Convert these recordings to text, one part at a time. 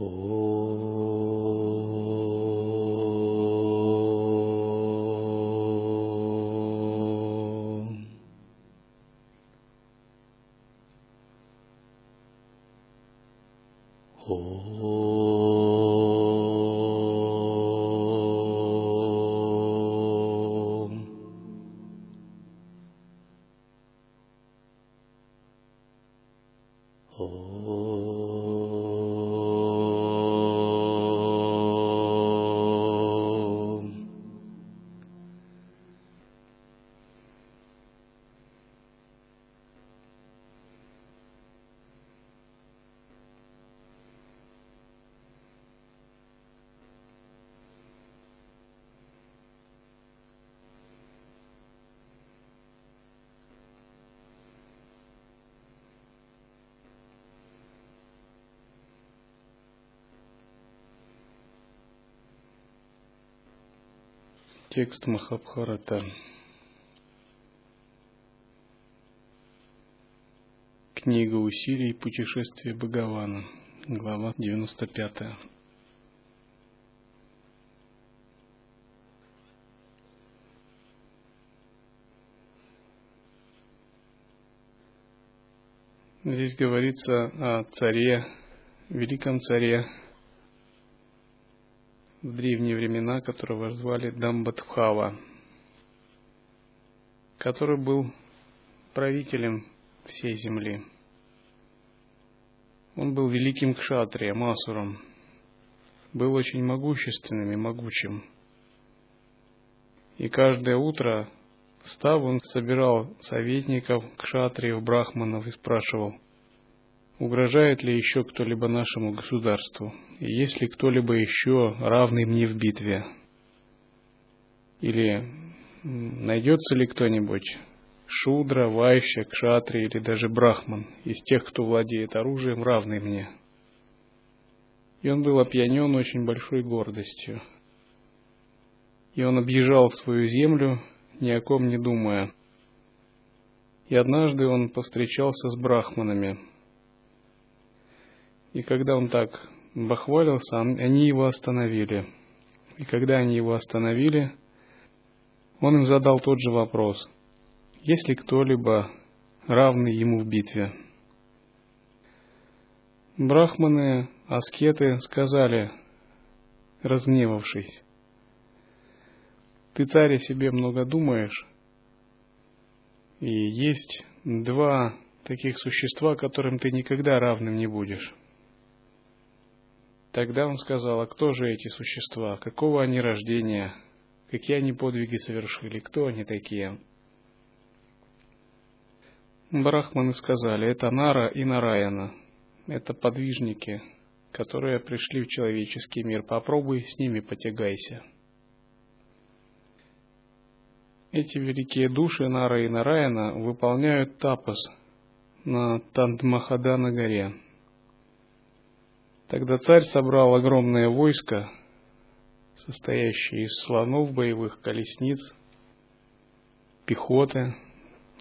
Oh. Текст Махабхарата. Книга усилий путешествия Бхагавана. Глава 95. Здесь говорится о царе, великом царе в древние времена, которого звали Дамбадхава, который был правителем всей земли. Он был великим кшатрием, асуром, был очень могущественным и могучим. И каждое утро, встав, он собирал советников, кшатриев, брахманов и спрашивал, угрожает ли еще кто-либо нашему государству, и есть ли кто-либо еще равный мне в битве, или найдется ли кто-нибудь шудра, вайща, кшатри или даже брахман из тех, кто владеет оружием, равный мне. И он был опьянен очень большой гордостью. И он объезжал свою землю, ни о ком не думая. И однажды он повстречался с брахманами. И когда он так бахвалился, они его остановили. И когда они его остановили, он им задал тот же вопрос. Есть ли кто-либо равный ему в битве? Брахманы, аскеты сказали, разгневавшись, ты, царь, о себе много думаешь, и есть два таких существа, которым ты никогда равным не будешь. Тогда он сказал, а кто же эти существа, какого они рождения, какие они подвиги совершили, кто они такие? Брахманы сказали, это Нара и Нараяна, это подвижники, которые пришли в человеческий мир, попробуй с ними потягайся. Эти великие души Нара и Нараяна выполняют тапас на Тандмахадана горе. Тогда царь собрал огромное войско, состоящее из слонов, боевых колесниц, пехоты,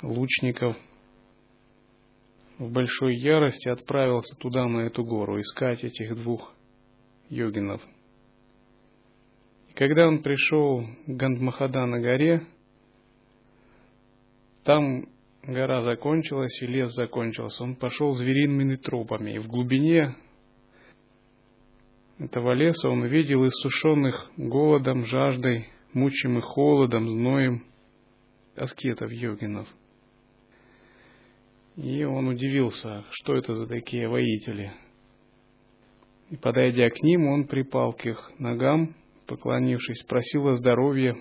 лучников. В большой ярости отправился туда, на эту гору, искать этих двух йогинов. И когда он пришел к Гандмахада на горе, там гора закончилась и лес закончился. Он пошел звериными тропами, и в глубине этого леса он увидел иссушенных голодом, жаждой, мучимых холодом, зноем аскетов, йогинов. И он удивился, что это за такие воители. И подойдя к ним, он припал к их ногам, поклонившись, спросил о здоровье.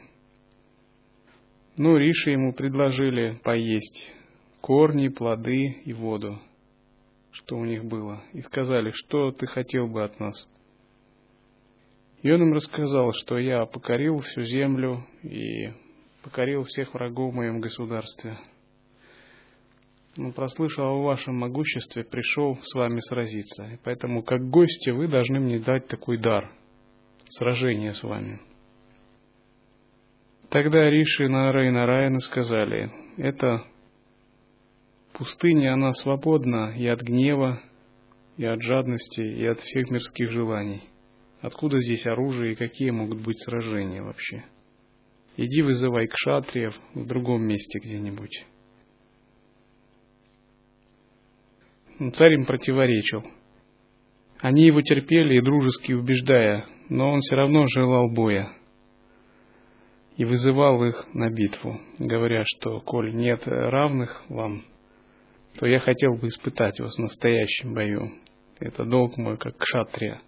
Но Риши ему предложили поесть корни, плоды и воду, что у них было, и сказали, что ты хотел бы от нас – и он им рассказал, что я покорил всю землю и покорил всех врагов в моем государстве. Но прослышал о вашем могуществе, пришел с вами сразиться. И поэтому, как гости, вы должны мне дать такой дар – сражение с вами. Тогда Риши, Нара и Нараяна сказали, это пустыня, она свободна и от гнева, и от жадности, и от всех мирских желаний. Откуда здесь оружие и какие могут быть сражения вообще? Иди вызывай кшатриев в другом месте где-нибудь. Но царь им противоречил. Они его терпели и дружески убеждая, но он все равно желал боя и вызывал их на битву, говоря, что коль нет равных вам, то я хотел бы испытать вас в настоящем бою. Это долг мой, как кшатрия.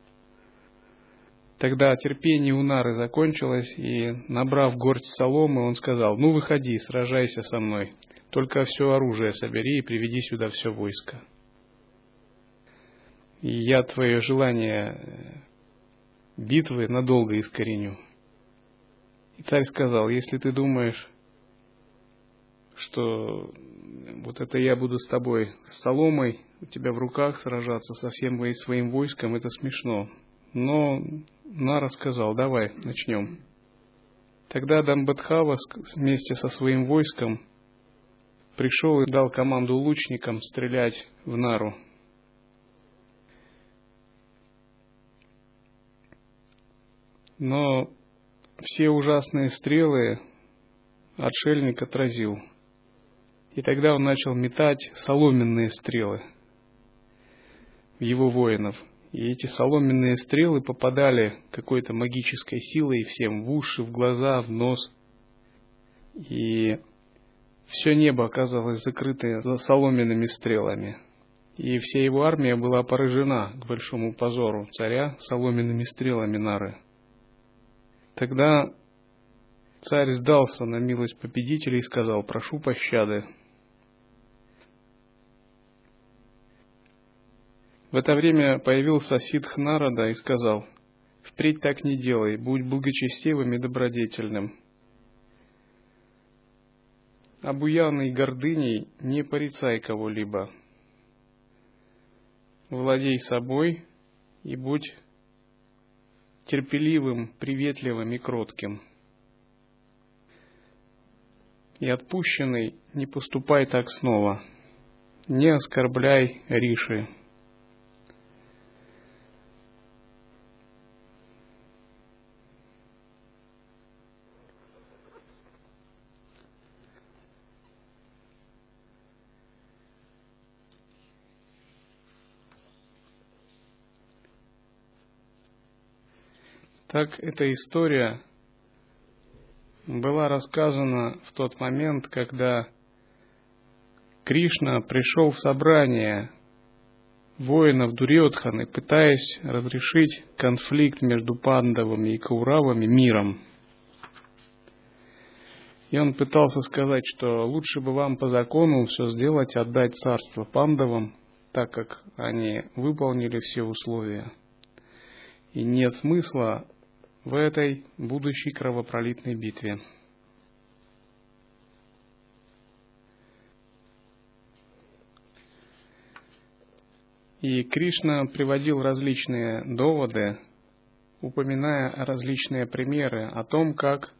Тогда терпение у Нары закончилось, и, набрав горсть соломы, он сказал, «Ну, выходи, сражайся со мной, только все оружие собери и приведи сюда все войско. И я твое желание э, битвы надолго искореню». И царь сказал, «Если ты думаешь, что вот это я буду с тобой с соломой у тебя в руках сражаться со всем своим войском, это смешно. Но Нара сказал, давай, начнем. Тогда Дамбадхава вместе со своим войском пришел и дал команду лучникам стрелять в Нару. Но все ужасные стрелы отшельник отразил – и тогда он начал метать соломенные стрелы в его воинов. И эти соломенные стрелы попадали какой-то магической силой всем в уши, в глаза, в нос. И все небо оказалось закрыто за соломенными стрелами. И вся его армия была поражена к большому позору царя соломенными стрелами Нары. Тогда царь сдался на милость победителей и сказал, прошу пощады, В это время появился ситх Нарада и сказал, «Впредь так не делай, будь благочестивым и добродетельным. Обуянный гордыней не порицай кого-либо. Владей собой и будь терпеливым, приветливым и кротким. И отпущенный не поступай так снова, не оскорбляй Риши». Так эта история была рассказана в тот момент, когда Кришна пришел в собрание воинов Дурьотханы, пытаясь разрешить конфликт между пандавами и кауравами миром. И он пытался сказать, что лучше бы вам по закону все сделать, отдать царство пандавам, так как они выполнили все условия. И нет смысла в этой будущей кровопролитной битве. И Кришна приводил различные доводы, упоминая различные примеры о том, как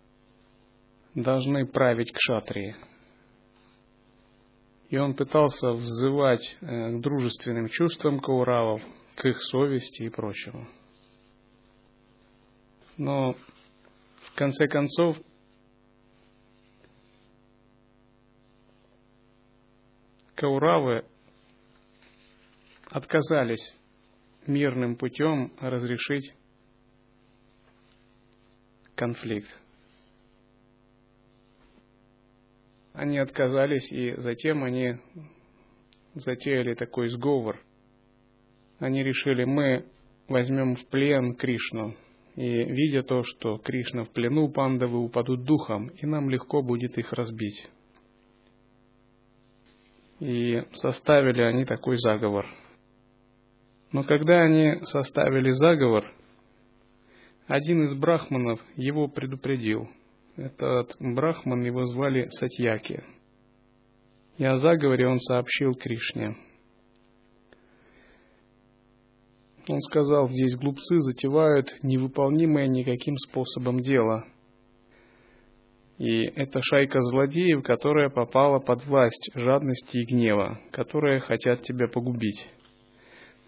должны править кшатрии. И он пытался взывать э, к дружественным чувствам кауравов, к их совести и прочему. Но в конце концов Кауравы отказались мирным путем разрешить конфликт. Они отказались, и затем они затеяли такой сговор. Они решили, мы возьмем в плен Кришну, и видя то, что Кришна в плену, пандавы упадут духом, и нам легко будет их разбить. И составили они такой заговор. Но когда они составили заговор, один из брахманов его предупредил. Этот брахман его звали Сатьяки. И о заговоре он сообщил Кришне – Он сказал, здесь глупцы затевают невыполнимое никаким способом дело. И это шайка злодеев, которая попала под власть жадности и гнева, которые хотят тебя погубить.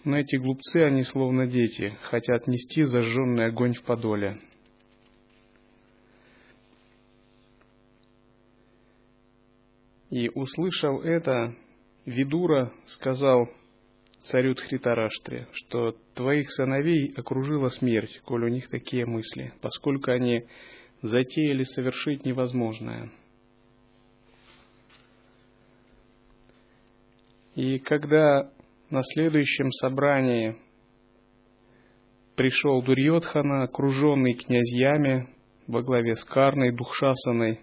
но эти глупцы, они словно дети, хотят нести зажженный огонь в подоле. И, услышав это, Видура сказал царю Тхритараштре, что твоих сыновей окружила смерть, коль у них такие мысли, поскольку они затеяли совершить невозможное. И когда на следующем собрании пришел Дурьотхана, окруженный князьями во главе с Карной, Духшасаной,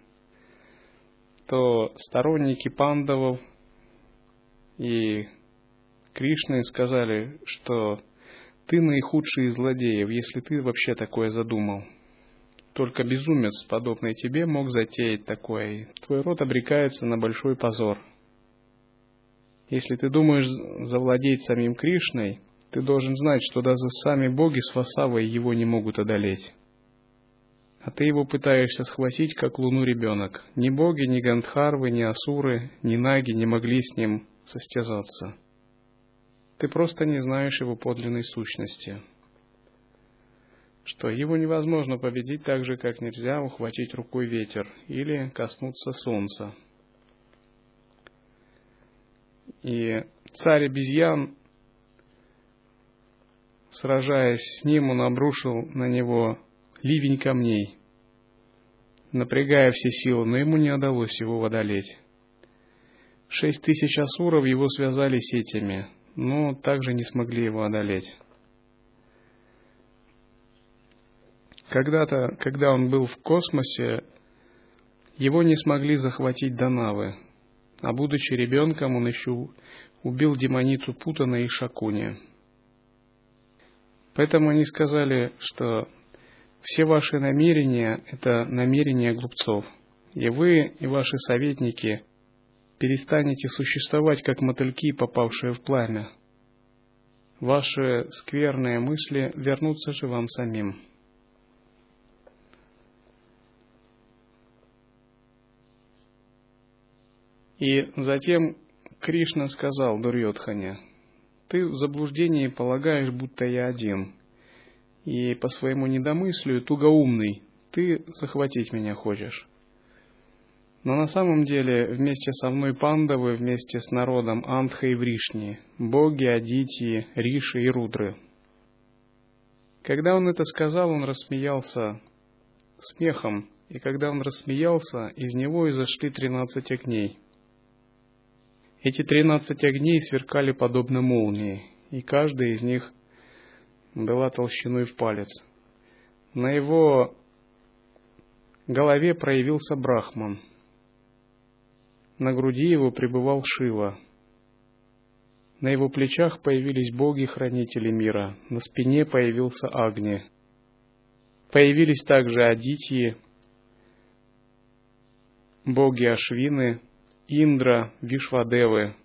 то сторонники пандавов и Кришны сказали, что ты наихудший из злодеев, если ты вообще такое задумал. Только безумец, подобный тебе, мог затеять такое, твой род обрекается на большой позор. Если ты думаешь завладеть самим Кришной, ты должен знать, что даже сами боги с Васавой его не могут одолеть. А ты его пытаешься схватить, как луну ребенок. Ни боги, ни Гандхарвы, ни Асуры, ни Наги не могли с ним состязаться. Ты просто не знаешь его подлинной сущности. Что его невозможно победить так же, как нельзя ухватить рукой ветер или коснуться солнца. И царь обезьян, сражаясь с ним, он обрушил на него ливень камней, напрягая все силы, но ему не удалось его одолеть. Шесть тысяч асуров его связали сетями, но также не смогли его одолеть. Когда-то, когда он был в космосе, его не смогли захватить Данавы, а будучи ребенком, он еще убил демоницу Путана и Шакуни. Поэтому они сказали, что все ваши намерения – это намерения глупцов, и вы и ваши советники перестанете существовать, как мотыльки, попавшие в пламя. Ваши скверные мысли вернутся же вам самим. И затем Кришна сказал Дурьотхане, «Ты в заблуждении полагаешь, будто я один, и по своему недомыслию тугоумный, ты захватить меня хочешь. Но на самом деле вместе со мной пандавы, вместе с народом Антха и Вришни, боги, Адити, Риши и Рудры. Когда он это сказал, он рассмеялся смехом, и когда он рассмеялся, из него изошли тринадцать огней. Эти тринадцать огней сверкали подобно молнии, и каждый из них была толщиной в палец. На его голове проявился Брахман. На груди его пребывал Шива. На его плечах появились боги-хранители мира. На спине появился Агни. Появились также Адитьи, боги Ашвины, Индра, Вишвадевы.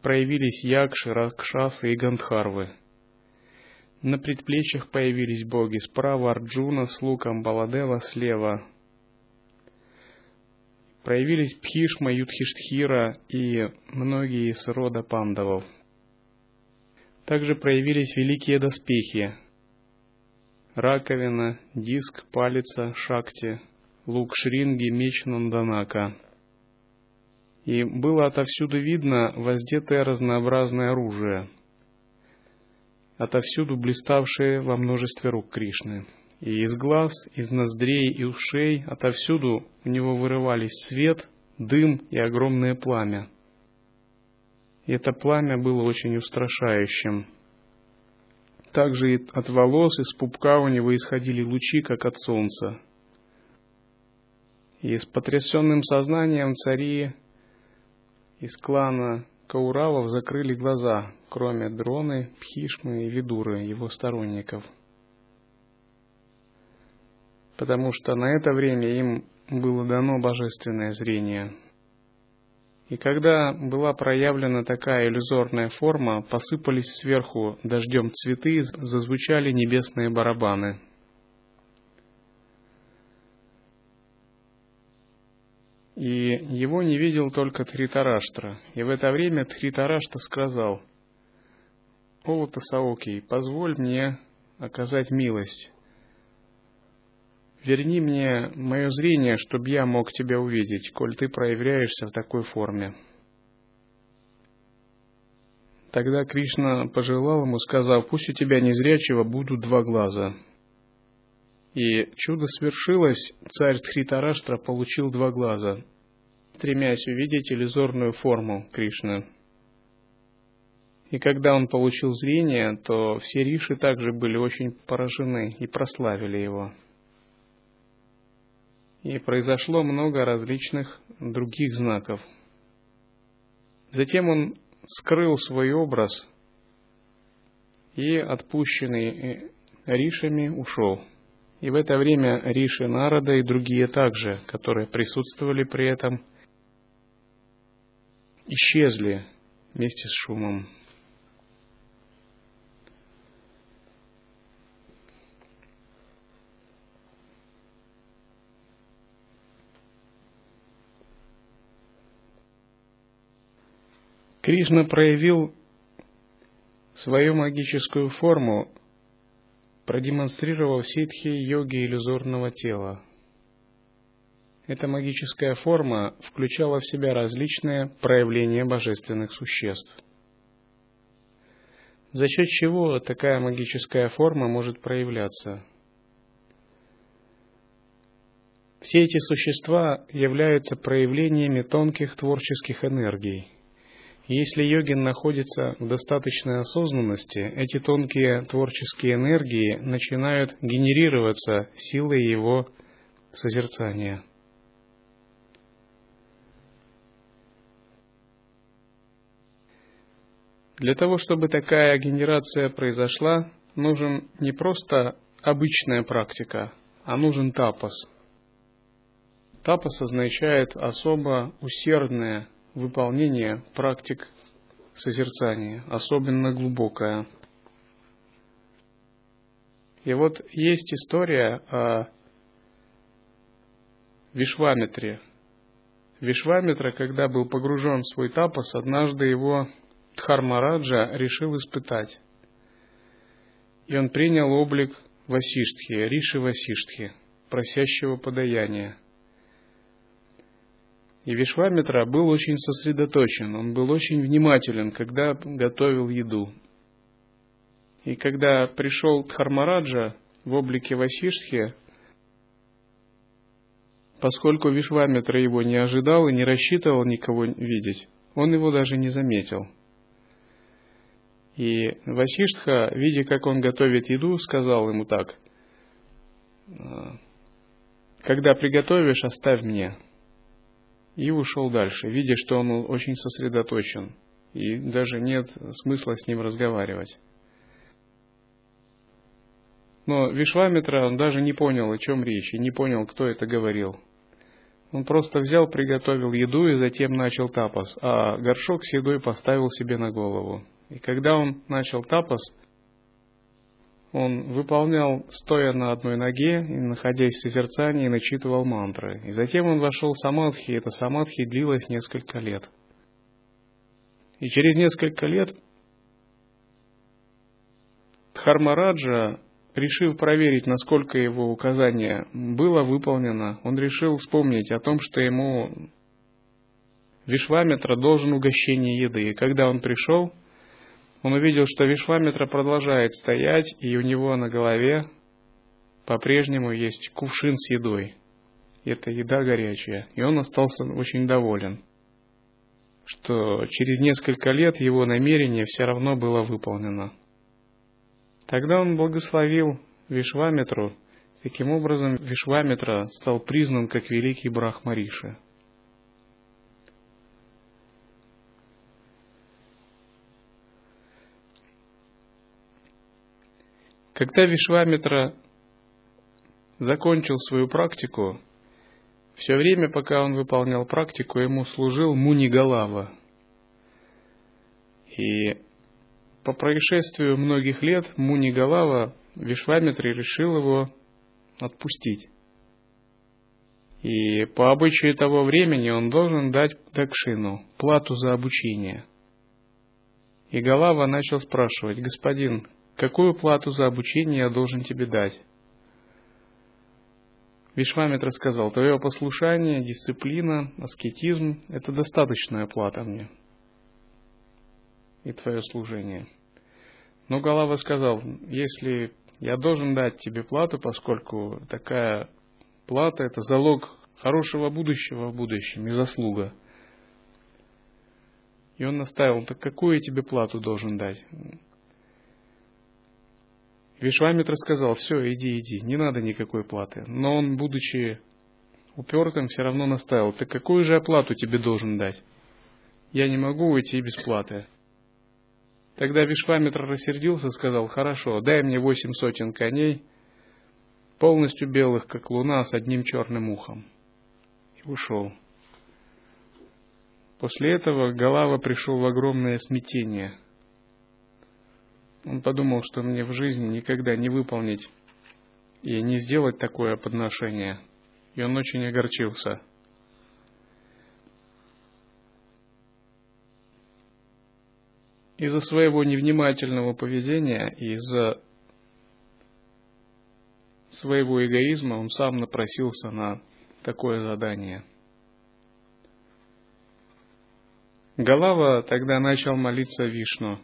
Проявились Якши, Ракшасы и Гандхарвы – на предплечьях появились боги. Справа Арджуна с луком, Баладева слева. Проявились Пхишма, Юдхиштхира и многие из рода пандавов. Также проявились великие доспехи. Раковина, диск, палица, шакти, лук Шринги, меч Нанданака. И было отовсюду видно воздетое разнообразное оружие – отовсюду блиставшие во множестве рук Кришны. И из глаз, из ноздрей и ушей отовсюду у него вырывались свет, дым и огромное пламя. И это пламя было очень устрашающим. Также и от волос, из пупка у него исходили лучи, как от солнца. И с потрясенным сознанием цари из клана Кауравов закрыли глаза, кроме Дроны, Пхишмы и Видуры, его сторонников. Потому что на это время им было дано божественное зрение. И когда была проявлена такая иллюзорная форма, посыпались сверху дождем цветы, зазвучали небесные барабаны – И его не видел только Тритараштра. И в это время Тритарашта сказал, «О, Тасаоки, позволь мне оказать милость. Верни мне мое зрение, чтобы я мог тебя увидеть, коль ты проявляешься в такой форме». Тогда Кришна пожелал ему, сказав, «Пусть у тебя незрячего будут два глаза». И чудо свершилось, царь Тхритараштра получил два глаза, стремясь увидеть иллюзорную форму Кришны. И когда он получил зрение, то все риши также были очень поражены и прославили его. И произошло много различных других знаков. Затем он скрыл свой образ и, отпущенный Ришами, ушел. И в это время Риши Нарада и другие также, которые присутствовали при этом, исчезли вместе с шумом. Кришна проявил свою магическую форму, продемонстрировав ситхи йоги иллюзорного тела. Эта магическая форма включала в себя различные проявления божественных существ. За счет чего такая магическая форма может проявляться? Все эти существа являются проявлениями тонких творческих энергий – если йогин находится в достаточной осознанности, эти тонкие творческие энергии начинают генерироваться силой его созерцания. Для того, чтобы такая генерация произошла, нужен не просто обычная практика, а нужен тапос. Тапос означает особо усердное выполнение практик созерцания, особенно глубокое. И вот есть история о Вишваметре. Вишваметра, когда был погружен в свой тапос, однажды его Дхармараджа решил испытать. И он принял облик Васиштхи, Риши Васиштхи, просящего подаяния. И Вишвамитра был очень сосредоточен, он был очень внимателен, когда готовил еду. И когда пришел Дхармараджа в облике Васиштхи, поскольку Вишвамитра его не ожидал и не рассчитывал никого видеть, он его даже не заметил. И Васиштха, видя, как он готовит еду, сказал ему так, «Когда приготовишь, оставь мне» и ушел дальше, видя, что он очень сосредоточен, и даже нет смысла с ним разговаривать. Но Вишвамитра, он даже не понял, о чем речь, и не понял, кто это говорил. Он просто взял, приготовил еду и затем начал тапос, а горшок с едой поставил себе на голову. И когда он начал тапос, он выполнял, стоя на одной ноге, и находясь в созерцании, начитывал мантры. И затем он вошел в самадхи, и эта самадхи длилась несколько лет. И через несколько лет Дхармараджа, решив проверить, насколько его указание было выполнено, он решил вспомнить о том, что ему Вишваметра должен угощение еды. И когда он пришел, он увидел, что Вишвамитра продолжает стоять, и у него на голове по-прежнему есть кувшин с едой. Это еда горячая. И он остался очень доволен, что через несколько лет его намерение все равно было выполнено. Тогда он благословил Вишвамитру. Таким образом, Вишвамитра стал признан как великий Брахмариша. Когда Вишвамитра закончил свою практику, все время, пока он выполнял практику, ему служил Мунигалава. И по происшествию многих лет Мунигалава Вишвамитри решил его отпустить. И по обычаю того времени он должен дать дакшину, плату за обучение – И Галава начал спрашивать, «Господин, какую плату за обучение я должен тебе дать?» Вишвамитра сказал, «Твое послушание, дисциплина, аскетизм – это достаточная плата мне и твое служение». Но Галава сказал, «Если я должен дать тебе плату, поскольку такая плата – это залог хорошего будущего в будущем и заслуга». И он наставил, так какую я тебе плату должен дать? Вишвамитра сказал, все, иди, иди, не надо никакой платы. Но он, будучи упертым, все равно наставил, так какую же оплату тебе должен дать? Я не могу уйти без платы. Тогда Вишвамитр рассердился, сказал, хорошо, дай мне восемь сотен коней, полностью белых, как луна, с одним черным ухом. И ушел. После этого Галава пришел в огромное смятение. Он подумал, что мне в жизни никогда не выполнить и не сделать такое подношение. И он очень огорчился. Из-за своего невнимательного поведения из-за своего эгоизма он сам напросился на такое задание – Галава тогда начал молиться Вишну.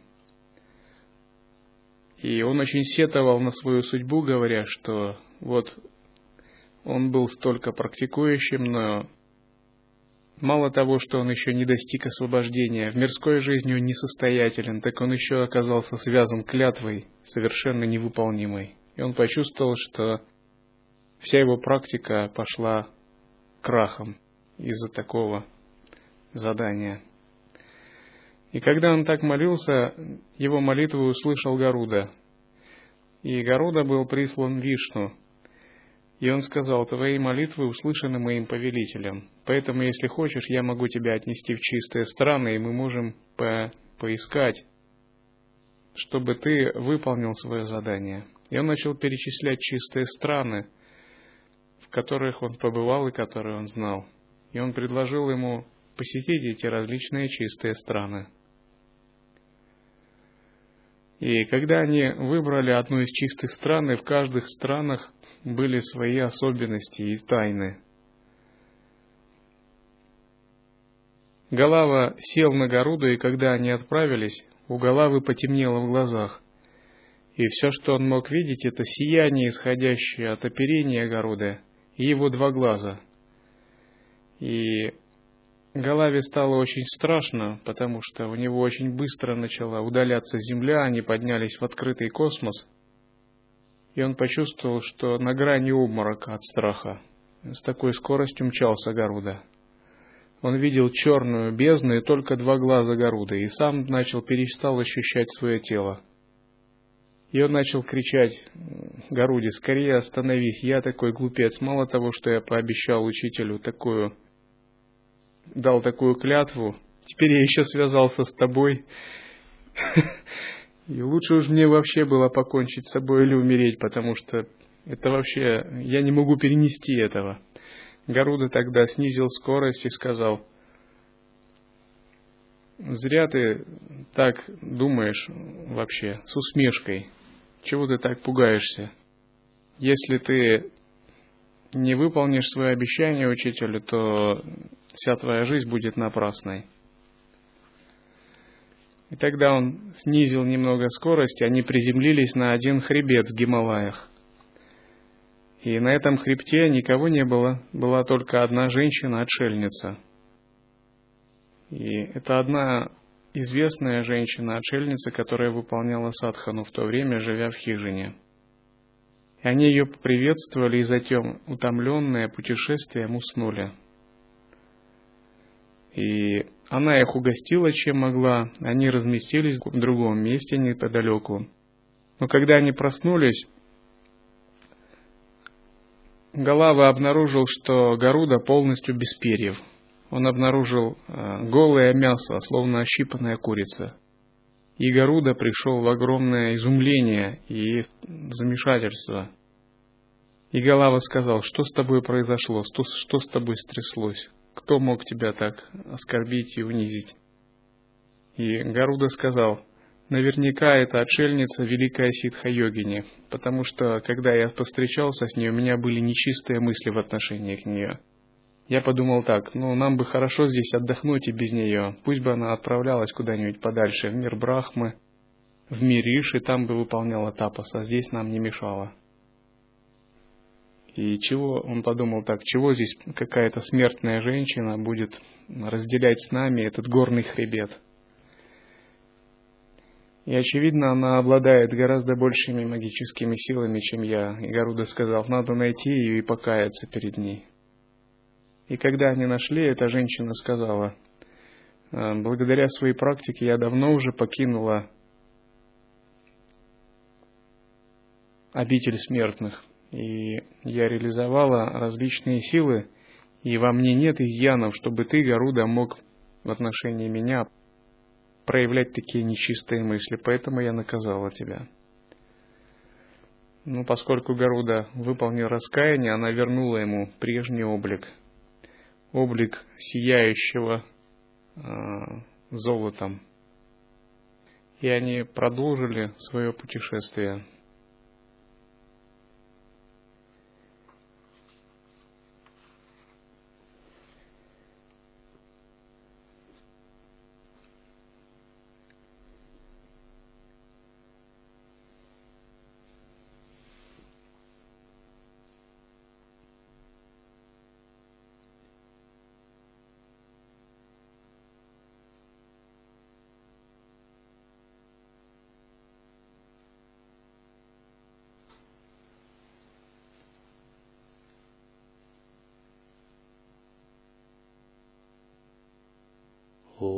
И он очень сетовал на свою судьбу, говоря, что вот он был столько практикующим, но мало того, что он еще не достиг освобождения, в мирской жизни он несостоятелен, так он еще оказался связан клятвой, совершенно невыполнимой. И он почувствовал, что вся его практика пошла крахом из-за такого задания. И когда он так молился, его молитву услышал Гаруда. И Гаруда был прислан Вишну. И он сказал, твои молитвы услышаны моим повелителем. Поэтому, если хочешь, я могу тебя отнести в чистые страны, и мы можем по поискать, чтобы ты выполнил свое задание. И он начал перечислять чистые страны, в которых он побывал и которые он знал. И он предложил ему посетить эти различные чистые страны. И когда они выбрали одну из чистых стран, и в каждых странах были свои особенности и тайны. Галава сел на Горуду, и когда они отправились, у Галавы потемнело в глазах. И все, что он мог видеть, это сияние, исходящее от оперения Горуды, и его два глаза. И Голове стало очень страшно, потому что у него очень быстро начала удаляться Земля, они поднялись в открытый космос, и он почувствовал, что на грани обморока от страха. С такой скоростью мчался Гаруда. Он видел черную бездну и только два глаза Гаруда, и сам начал перестал ощущать свое тело. И он начал кричать Гаруде, скорее остановись, я такой глупец, мало того, что я пообещал учителю такую дал такую клятву, теперь я еще связался с тобой. И лучше уж мне вообще было покончить с собой или умереть, потому что это вообще, я не могу перенести этого. Гаруда тогда снизил скорость и сказал, зря ты так думаешь вообще, с усмешкой. Чего ты так пугаешься? Если ты не выполнишь свое обещание учителю, то вся твоя жизнь будет напрасной. И тогда он снизил немного скорость, они приземлились на один хребет в Гималаях. И на этом хребте никого не было, была только одна женщина-отшельница. И это одна известная женщина-отшельница, которая выполняла садхану в то время, живя в хижине. И они ее поприветствовали, и затем, утомленные путешествием, уснули. И она их угостила, чем могла. Они разместились в другом месте неподалеку. Но когда они проснулись, Галава обнаружил, что Гаруда полностью без перьев. Он обнаружил э, голое мясо, словно ощипанная курица. И Гаруда пришел в огромное изумление и замешательство. И Галава сказал, что с тобой произошло, что, что с тобой стряслось? Кто мог тебя так оскорбить и унизить? И Гаруда сказал, наверняка это отшельница великая ситха-йогини, потому что, когда я повстречался с ней, у меня были нечистые мысли в отношении к нее. Я подумал так, ну, нам бы хорошо здесь отдохнуть и без нее. Пусть бы она отправлялась куда-нибудь подальше, в мир Брахмы, в мир Иши, там бы выполняла тапас, а здесь нам не мешала. И чего, он подумал так, чего здесь какая-то смертная женщина будет разделять с нами этот горный хребет? И, очевидно, она обладает гораздо большими магическими силами, чем я. И Гаруда сказал, надо найти ее и покаяться перед ней. И когда они нашли, эта женщина сказала, «Э, благодаря своей практике я давно уже покинула обитель смертных, и я реализовала различные силы, и во мне нет изъянов, чтобы ты, Гаруда, мог в отношении меня проявлять такие нечистые мысли, поэтому я наказала тебя. Но поскольку Гаруда выполнил раскаяние, она вернула ему прежний облик – облик сияющего э, золотом. И они продолжили свое путешествие. ओ